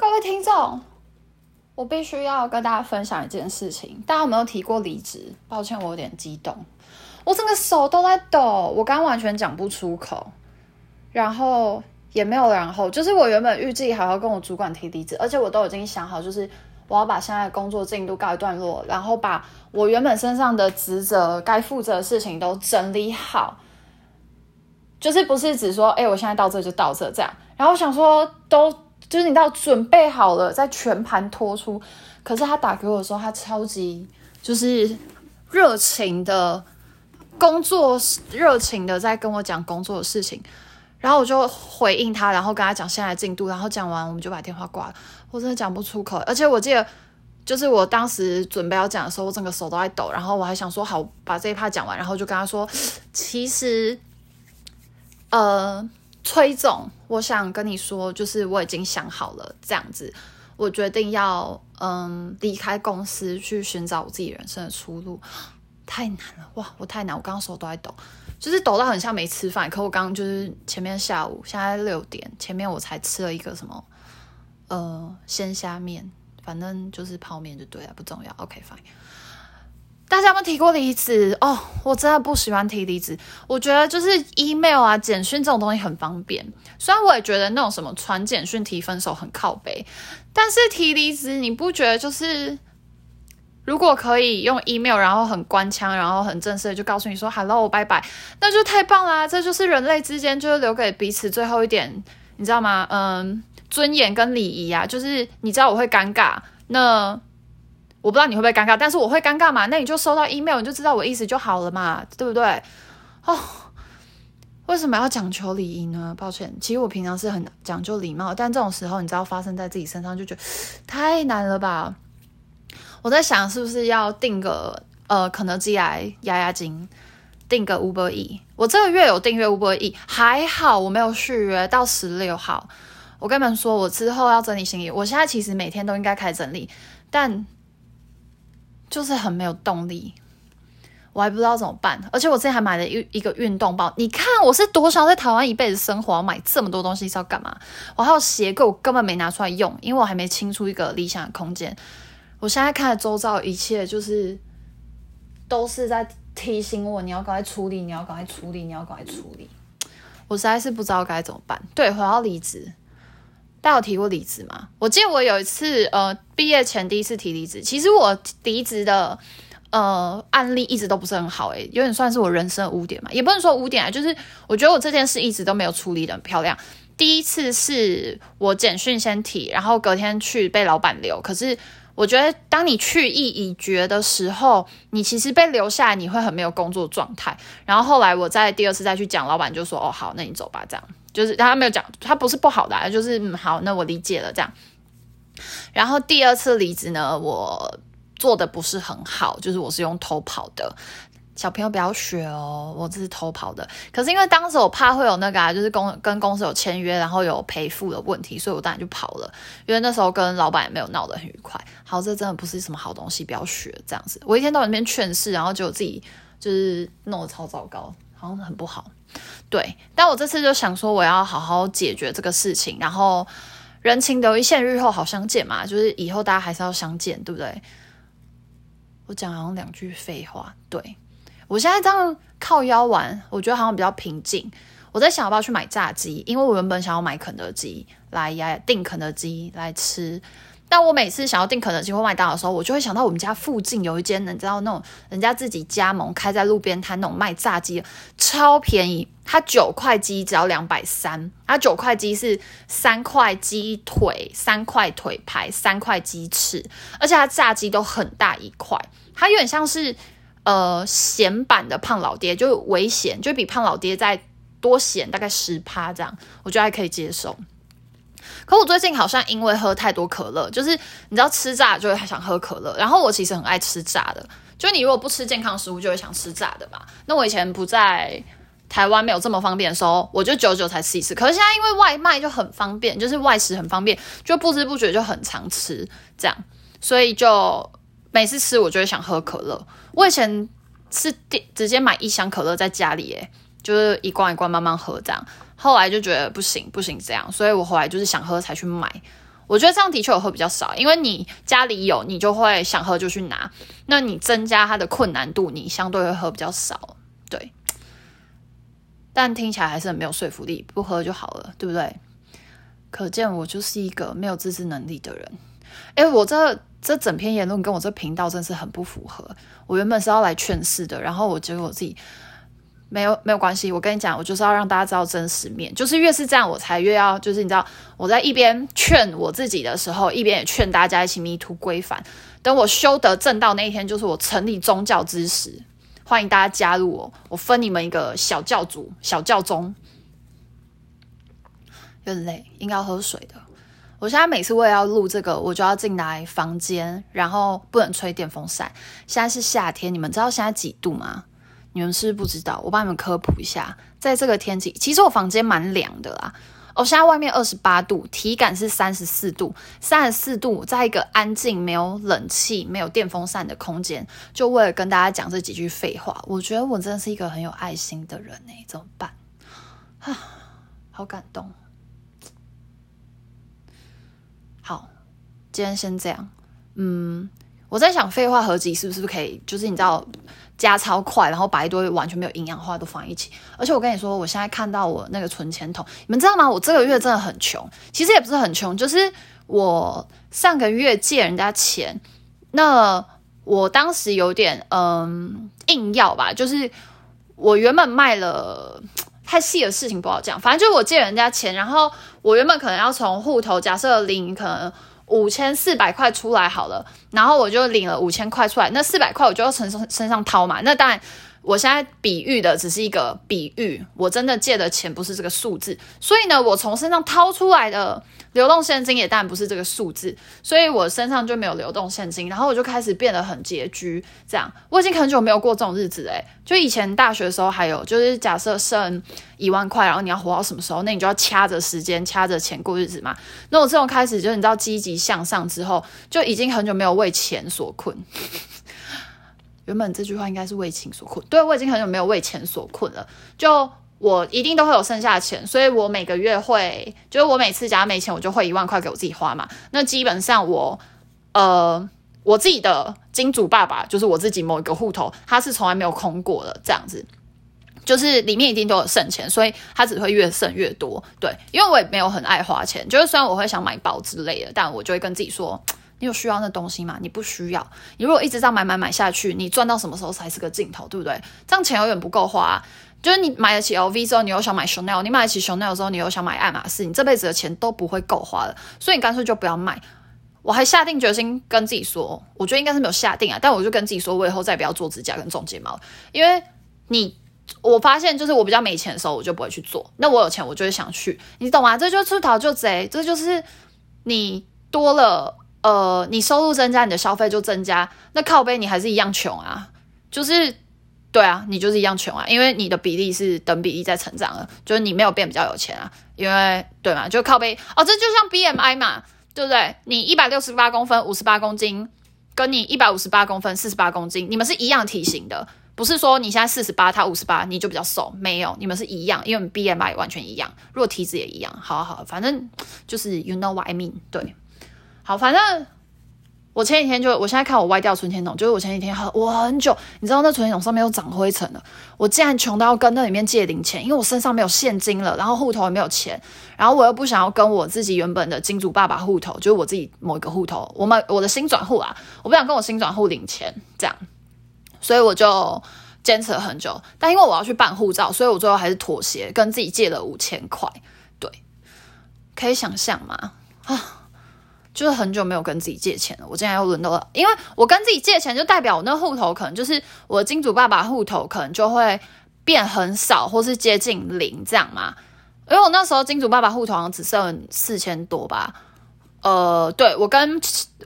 各位听众，我必须要跟大家分享一件事情。大家有没有提过离职？抱歉，我有点激动，我整个手都在抖，我刚完全讲不出口，然后也没有然后，就是我原本预计还要跟我主管提离职，而且我都已经想好，就是我要把现在的工作进度告一段落，然后把我原本身上的职责该负责的事情都整理好，就是不是只说，哎，我现在到这就到这这样，然后想说都。就是你到准备好了，再全盘托出。可是他打给我的时候，他超级就是热情的工作，热情的在跟我讲工作的事情。然后我就回应他，然后跟他讲现在进度。然后讲完，我们就把电话挂了。我真的讲不出口，而且我记得，就是我当时准备要讲的时候，我整个手都在抖。然后我还想说，好，把这一趴讲完，然后就跟他说，其实，呃。崔总，我想跟你说，就是我已经想好了，这样子，我决定要嗯离开公司，去寻找我自己人生的出路。太难了，哇，我太难，我刚刚手都在抖，就是抖到很像没吃饭。可我刚刚就是前面下午，现在六点，前面我才吃了一个什么呃鲜虾面，反正就是泡面就对了，不重要。OK，fine。大家有没有提过离职哦？我真的不喜欢提离职。我觉得就是 email 啊、简讯这种东西很方便。虽然我也觉得那种什么传简讯提分手很靠背，但是提离职你不觉得就是如果可以用 email，然后很官腔，然后很正式的就告诉你说 hello 拜拜，那就太棒啦！这就是人类之间就是留给彼此最后一点，你知道吗？嗯，尊严跟礼仪啊，就是你知道我会尴尬那。我不知道你会不会尴尬，但是我会尴尬嘛？那你就收到 email，你就知道我意思就好了嘛，对不对？哦，为什么要讲求礼仪呢？抱歉，其实我平常是很讲究礼貌，但这种时候你知道发生在自己身上，就觉得太难了吧？我在想是不是要订个呃肯德基来压压惊，订个 Uber E。我这个月有订阅 Uber E，还好我没有续约到十六号。我跟你们说，我之后要整理行李，我现在其实每天都应该开始整理，但。就是很没有动力，我还不知道怎么办。而且我之前还买了一一个运动包，你看我是多想在台湾一辈子生活，买这么多东西是要干嘛？我还有鞋柜，我根本没拿出来用，因为我还没清出一个理想的空间。我现在看周遭一切，就是都是在提醒我，你要赶快处理，你要赶快处理，你要赶快处理。我实在是不知道该怎么办。对，我要离职。大家有提过离职吗？我记得我有一次，呃，毕业前第一次提离职。其实我离职的，呃，案例一直都不是很好，诶，有点算是我人生污点嘛，也不能说污点啊，就是我觉得我这件事一直都没有处理的很漂亮。第一次是我简讯先提，然后隔天去被老板留。可是我觉得，当你去意已决的时候，你其实被留下来，你会很没有工作状态。然后后来我在第二次再去讲，老板就说：“哦，好，那你走吧。”这样。就是他没有讲，他不是不好的，就是嗯好，那我理解了这样。然后第二次离职呢，我做的不是很好，就是我是用偷跑的，小朋友不要学哦，我这是偷跑的。可是因为当时我怕会有那个啊，就是公跟公司有签约，然后有赔付的问题，所以我当然就跑了。因为那时候跟老板也没有闹得很愉快。好，这真的不是什么好东西，不要学这样子。我一天到晚那边劝世，然后就自己就是弄得超糟糕，好像很不好。对，但我这次就想说，我要好好解决这个事情，然后人情留一线，日后好相见嘛，就是以后大家还是要相见，对不对？我讲好像两句废话。对我现在这样靠腰玩，我觉得好像比较平静。我在想要不要去买炸鸡，因为我原本想要买肯德基来呀，订肯德基来吃。但我每次想要订肯德基或麦当劳的时候，我就会想到我们家附近有一间，你知道那种人家自己加盟开在路边摊那种卖炸鸡，超便宜。它九块鸡只要两百三，它九块鸡是三块鸡腿、三块腿排、三块鸡翅，而且它炸鸡都很大一块，它有点像是呃咸版的胖老爹，就微咸，就比胖老爹再多咸大概十趴这样，我觉得还可以接受。可我最近好像因为喝太多可乐，就是你知道吃炸就会想喝可乐，然后我其实很爱吃炸的，就你如果不吃健康食物，就会想吃炸的嘛。那我以前不在台湾没有这么方便的时候，我就久久才吃一次。可是现在因为外卖就很方便，就是外食很方便，就不知不觉就很常吃这样，所以就每次吃我就会想喝可乐。我以前是直接买一箱可乐在家里，诶，就是一罐一罐慢慢喝这样。后来就觉得不行不行这样，所以我后来就是想喝才去买。我觉得这样的确有喝比较少，因为你家里有，你就会想喝就去拿。那你增加它的困难度，你相对会喝比较少，对。但听起来还是很没有说服力，不喝就好了，对不对？可见我就是一个没有自制能力的人。哎，我这这整篇言论跟我这频道真是很不符合。我原本是要来劝世的，然后我觉得我自己。没有没有关系，我跟你讲，我就是要让大家知道真实面，就是越是这样，我才越要，就是你知道，我在一边劝我自己的时候，一边也劝大家一起迷途归返。等我修得正道那一天，就是我成立宗教之时，欢迎大家加入我，我分你们一个小教主、小教宗。有点累，应该要喝水的。我现在每次我也要录这个，我就要进来房间，然后不能吹电风扇。现在是夏天，你们知道现在几度吗？你们是不知道，我帮你们科普一下，在这个天气，其实我房间蛮凉的啦。哦，现在外面二十八度，体感是三十四度，三十四度，在一个安静、没有冷气、没有电风扇的空间，就为了跟大家讲这几句废话。我觉得我真的是一个很有爱心的人呢，怎么办？啊，好感动。好，今天先这样。嗯，我在想废话合集是不是可以，就是你知道。加超快，然后把一堆完全没有营养的话都放一起。而且我跟你说，我现在看到我那个存钱筒，你们知道吗？我这个月真的很穷，其实也不是很穷，就是我上个月借人家钱，那我当时有点嗯硬要吧，就是我原本卖了太细的事情不好讲，反正就是我借人家钱，然后我原本可能要从户头假设领可能。五千四百块出来好了，然后我就领了五千块出来，那四百块我就要从身上掏嘛。那当然，我现在比喻的只是一个比喻，我真的借的钱不是这个数字，所以呢，我从身上掏出来的。流动现金也当然不是这个数字，所以我身上就没有流动现金，然后我就开始变得很拮据。这样，我已经很久没有过这种日子诶，就以前大学的时候，还有就是假设剩一万块，然后你要活到什么时候，那你就要掐着时间、掐着钱过日子嘛。那我这种开始就是你知道积极向上之后，就已经很久没有为钱所困。原本这句话应该是为情所困，对我已经很久没有为钱所困了，就。我一定都会有剩下的钱，所以我每个月会，就是我每次假如没钱，我就会一万块给我自己花嘛。那基本上我，呃，我自己的金主爸爸就是我自己某一个户头，他是从来没有空过的，这样子，就是里面一定都有剩钱，所以他只会越剩越多。对，因为我也没有很爱花钱，就是虽然我会想买包之类的，但我就会跟自己说，你有需要那东西吗？你不需要。你如果一直这样买买买下去，你赚到什么时候才是个尽头，对不对？这样钱永远不够花。就是你买得起 LV 之后，你又想买 Chanel；你买得起 Chanel 之后，你又想买爱马仕。你这辈子的钱都不会够花的，所以你干脆就不要买。我还下定决心跟自己说，我觉得应该是没有下定啊，但我就跟自己说，我以后再不要做指甲跟种睫毛，因为你我发现就是我比较没钱的时候，我就不会去做。那我有钱，我就会想去，你懂吗？这就是出逃就贼，这就是你多了 呃，你收入增加，你的消费就增加，那靠背你还是一样穷啊，就是。对啊，你就是一样穷啊，因为你的比例是等比例在成长了，就是你没有变比较有钱啊，因为对嘛，就靠背哦，这就像 B M I 嘛，对不对？你一百六十八公分，五十八公斤，跟你一百五十八公分，四十八公斤，你们是一样体型的，不是说你现在四十八，他五十八，你就比较瘦，没有，你们是一样，因为 B M I 完全一样，如果体脂也一样，好好，反正就是 you know what I mean，对，好，反正。我前几天就，我现在看我歪掉存钱筒，就是我前几天很我很久，你知道那存钱筒上面又长灰尘了。我竟然穷到要跟那里面借零钱，因为我身上没有现金了，然后户头也没有钱，然后我又不想要跟我自己原本的金主爸爸户头，就是我自己某一个户头，我们我的新转户啊，我不想跟我新转户领钱，这样，所以我就坚持了很久。但因为我要去办护照，所以我最后还是妥协，跟自己借了五千块。对，可以想象吗？啊！就是很久没有跟自己借钱了，我现在又轮到了，因为我跟自己借钱，就代表我那户头可能就是我金主爸爸户头可能就会变很少，或是接近零这样嘛。因为我那时候金主爸爸户头好像只剩四千多吧。呃，对我跟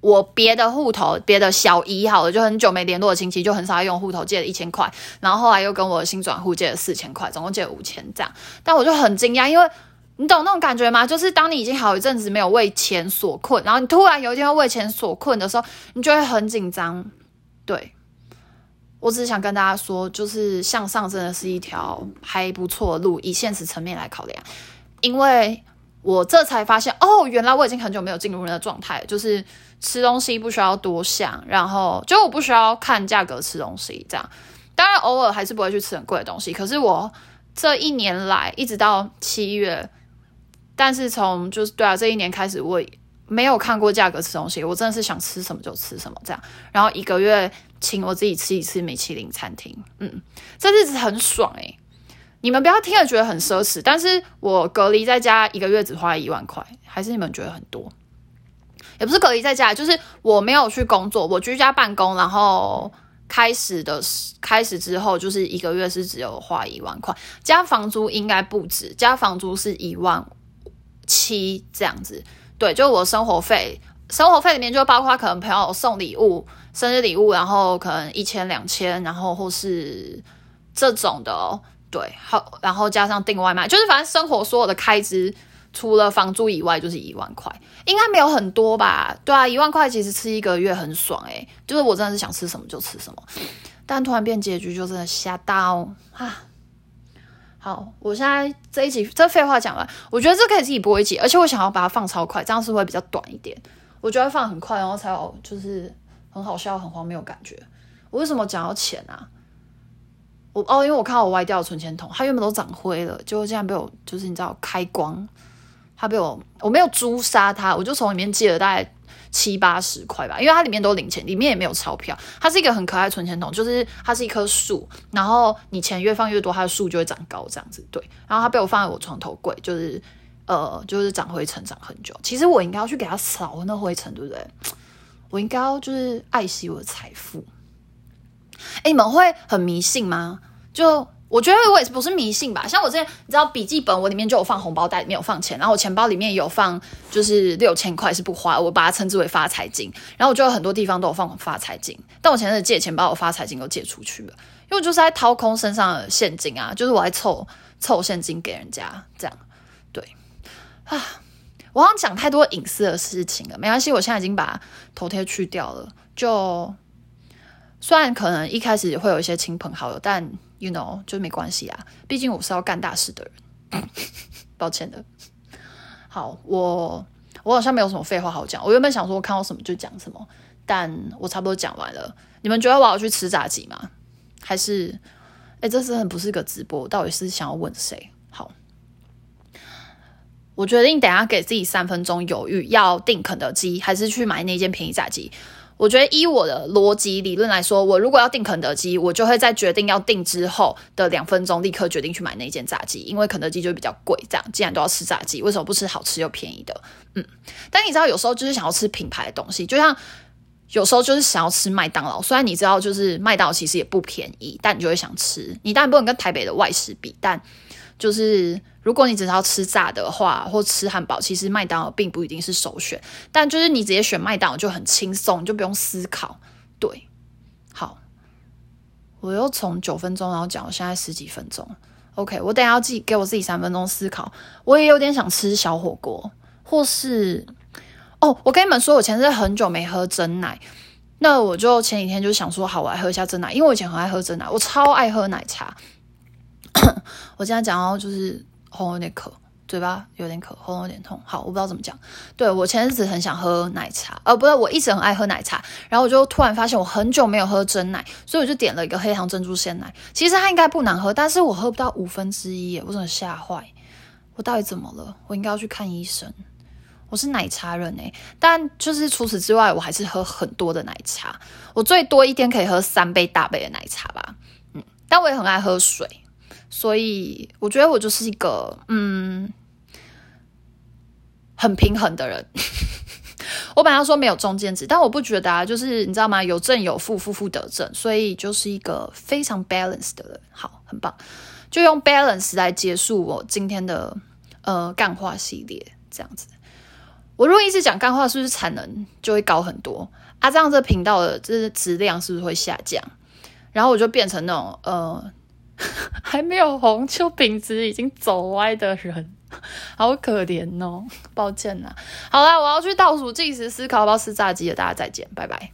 我别的户头别的小姨好了，就很久没联络的亲戚，就很少用户头借了一千块，然后后来又跟我新转户借了四千块，总共借了五千这样。但我就很惊讶，因为。你懂那种感觉吗？就是当你已经好一阵子没有为钱所困，然后你突然有一天为钱所困的时候，你就会很紧张。对我只是想跟大家说，就是向上真的是一条还不错的路，以现实层面来考量，因为我这才发现，哦，原来我已经很久没有进入那个状态，就是吃东西不需要多想，然后就我不需要看价格吃东西，这样。当然偶尔还是不会去吃很贵的东西，可是我这一年来一直到七月，但是从就是对啊，这一年开始我没有看过价格吃东西，我真的是想吃什么就吃什么这样。然后一个月请我自己吃一次米其林餐厅，嗯，这日子很爽诶。你们不要听了觉得很奢侈，但是我隔离在家一个月只花了一万块，还是你们觉得很多？也不是隔离在家，就是我没有去工作，我居家办公，然后开始的开始之后，就是一个月是只有花一万块，加房租应该不止，加房租是一万七这样子。对，就我生活费，生活费里面就包括可能朋友送礼物、生日礼物，然后可能一千两千，然后或是这种的。对，好，然后加上订外卖，就是反正生活所有的开支，除了房租以外，就是一万块，应该没有很多吧？对啊，一万块其实吃一个月很爽诶，就是我真的是想吃什么就吃什么，但突然变结局就真的吓到啊！好，我现在这一集这废话讲完，我觉得这可以自己播一集，而且我想要把它放超快，这样是会比较短一点。我觉得放很快，然后才有就是很好笑、很荒谬感觉。我为什么讲要钱啊？我哦，因为我看到我歪掉的存钱筒，它原本都长灰了，结果竟然被我就是你知道开光，它被我我没有诛杀他，我就从里面借了大概七八十块吧，因为它里面都零钱，里面也没有钞票，它是一个很可爱存钱筒，就是它是一棵树，然后你钱越放越多，它的树就会长高这样子，对，然后它被我放在我床头柜，就是呃就是长灰尘长很久，其实我应该要去给它扫那灰尘，对不对？我应该要就是爱惜我的财富。哎，你们会很迷信吗？就我觉得我也不是迷信吧。像我之前，你知道笔记本我里面就有放红包袋，里面有放钱，然后我钱包里面有放，就是六千块是不花，我把它称之为发财金。然后我就有很多地方都有放发财金，但我前阵借钱把我发财金都借出去了，因为我就是在掏空身上的现金啊，就是我在凑凑现金给人家这样。对啊，我好像讲太多隐私的事情了，没关系，我现在已经把头贴去掉了，就。虽然可能一开始会有一些亲朋好友，但 you know 就没关系啊，毕竟我是要干大事的人。抱歉的。好，我我好像没有什么废话好讲。我原本想说我看到什么就讲什么，但我差不多讲完了。你们觉得我要去吃炸鸡吗？还是，哎，这是很不是个直播，到底是想要问谁？好，我决定等下给自己三分钟犹豫，要订肯德基还是去买那间便宜炸鸡。我觉得依我的逻辑理论来说，我如果要订肯德基，我就会在决定要订之后的两分钟立刻决定去买那间炸鸡，因为肯德基就比较贵。这样既然都要吃炸鸡，为什么不吃好吃又便宜的？嗯，但你知道有时候就是想要吃品牌的东西，就像有时候就是想要吃麦当劳。虽然你知道就是麦当劳其实也不便宜，但你就会想吃。你当然不能跟台北的外食比，但就是。如果你只是要吃炸的话，或吃汉堡，其实麦当劳并不一定是首选。但就是你直接选麦当劳就很轻松，就不用思考。对，好，我又从九分钟然后讲我现在十几分钟。OK，我等下要自己给我自己三分钟思考。我也有点想吃小火锅，或是哦，我跟你们说，我前阵很久没喝真奶，那我就前几天就想说，好，我来喝一下真奶，因为我以前很爱喝真奶，我超爱喝奶茶。我现在讲到就是。喉咙有点渴，嘴巴有点渴，喉咙有点痛。好，我不知道怎么讲。对我前阵子很想喝奶茶，呃，不是，我一直很爱喝奶茶。然后我就突然发现我很久没有喝真奶，所以我就点了一个黑糖珍珠鲜奶。其实它应该不难喝，但是我喝不到五分之一耶，我真的吓坏。我到底怎么了？我应该要去看医生。我是奶茶人哎，但就是除此之外，我还是喝很多的奶茶。我最多一天可以喝三杯大杯的奶茶吧。嗯，但我也很爱喝水。所以我觉得我就是一个嗯很平衡的人。我本来说没有中间值，但我不觉得啊，就是你知道吗？有正有负，负负得正，所以就是一个非常 balance 的人。好，很棒，就用 balance 来结束我今天的呃干话系列。这样子，我如果一直讲干话，是不是产能就会高很多啊？这样这频道的这质量是不是会下降？然后我就变成那种呃。还没有红就品质已经走歪的人，好可怜哦！抱歉啦，好啦，我要去倒数计时思考，要不要吃炸鸡了？大家再见，拜拜。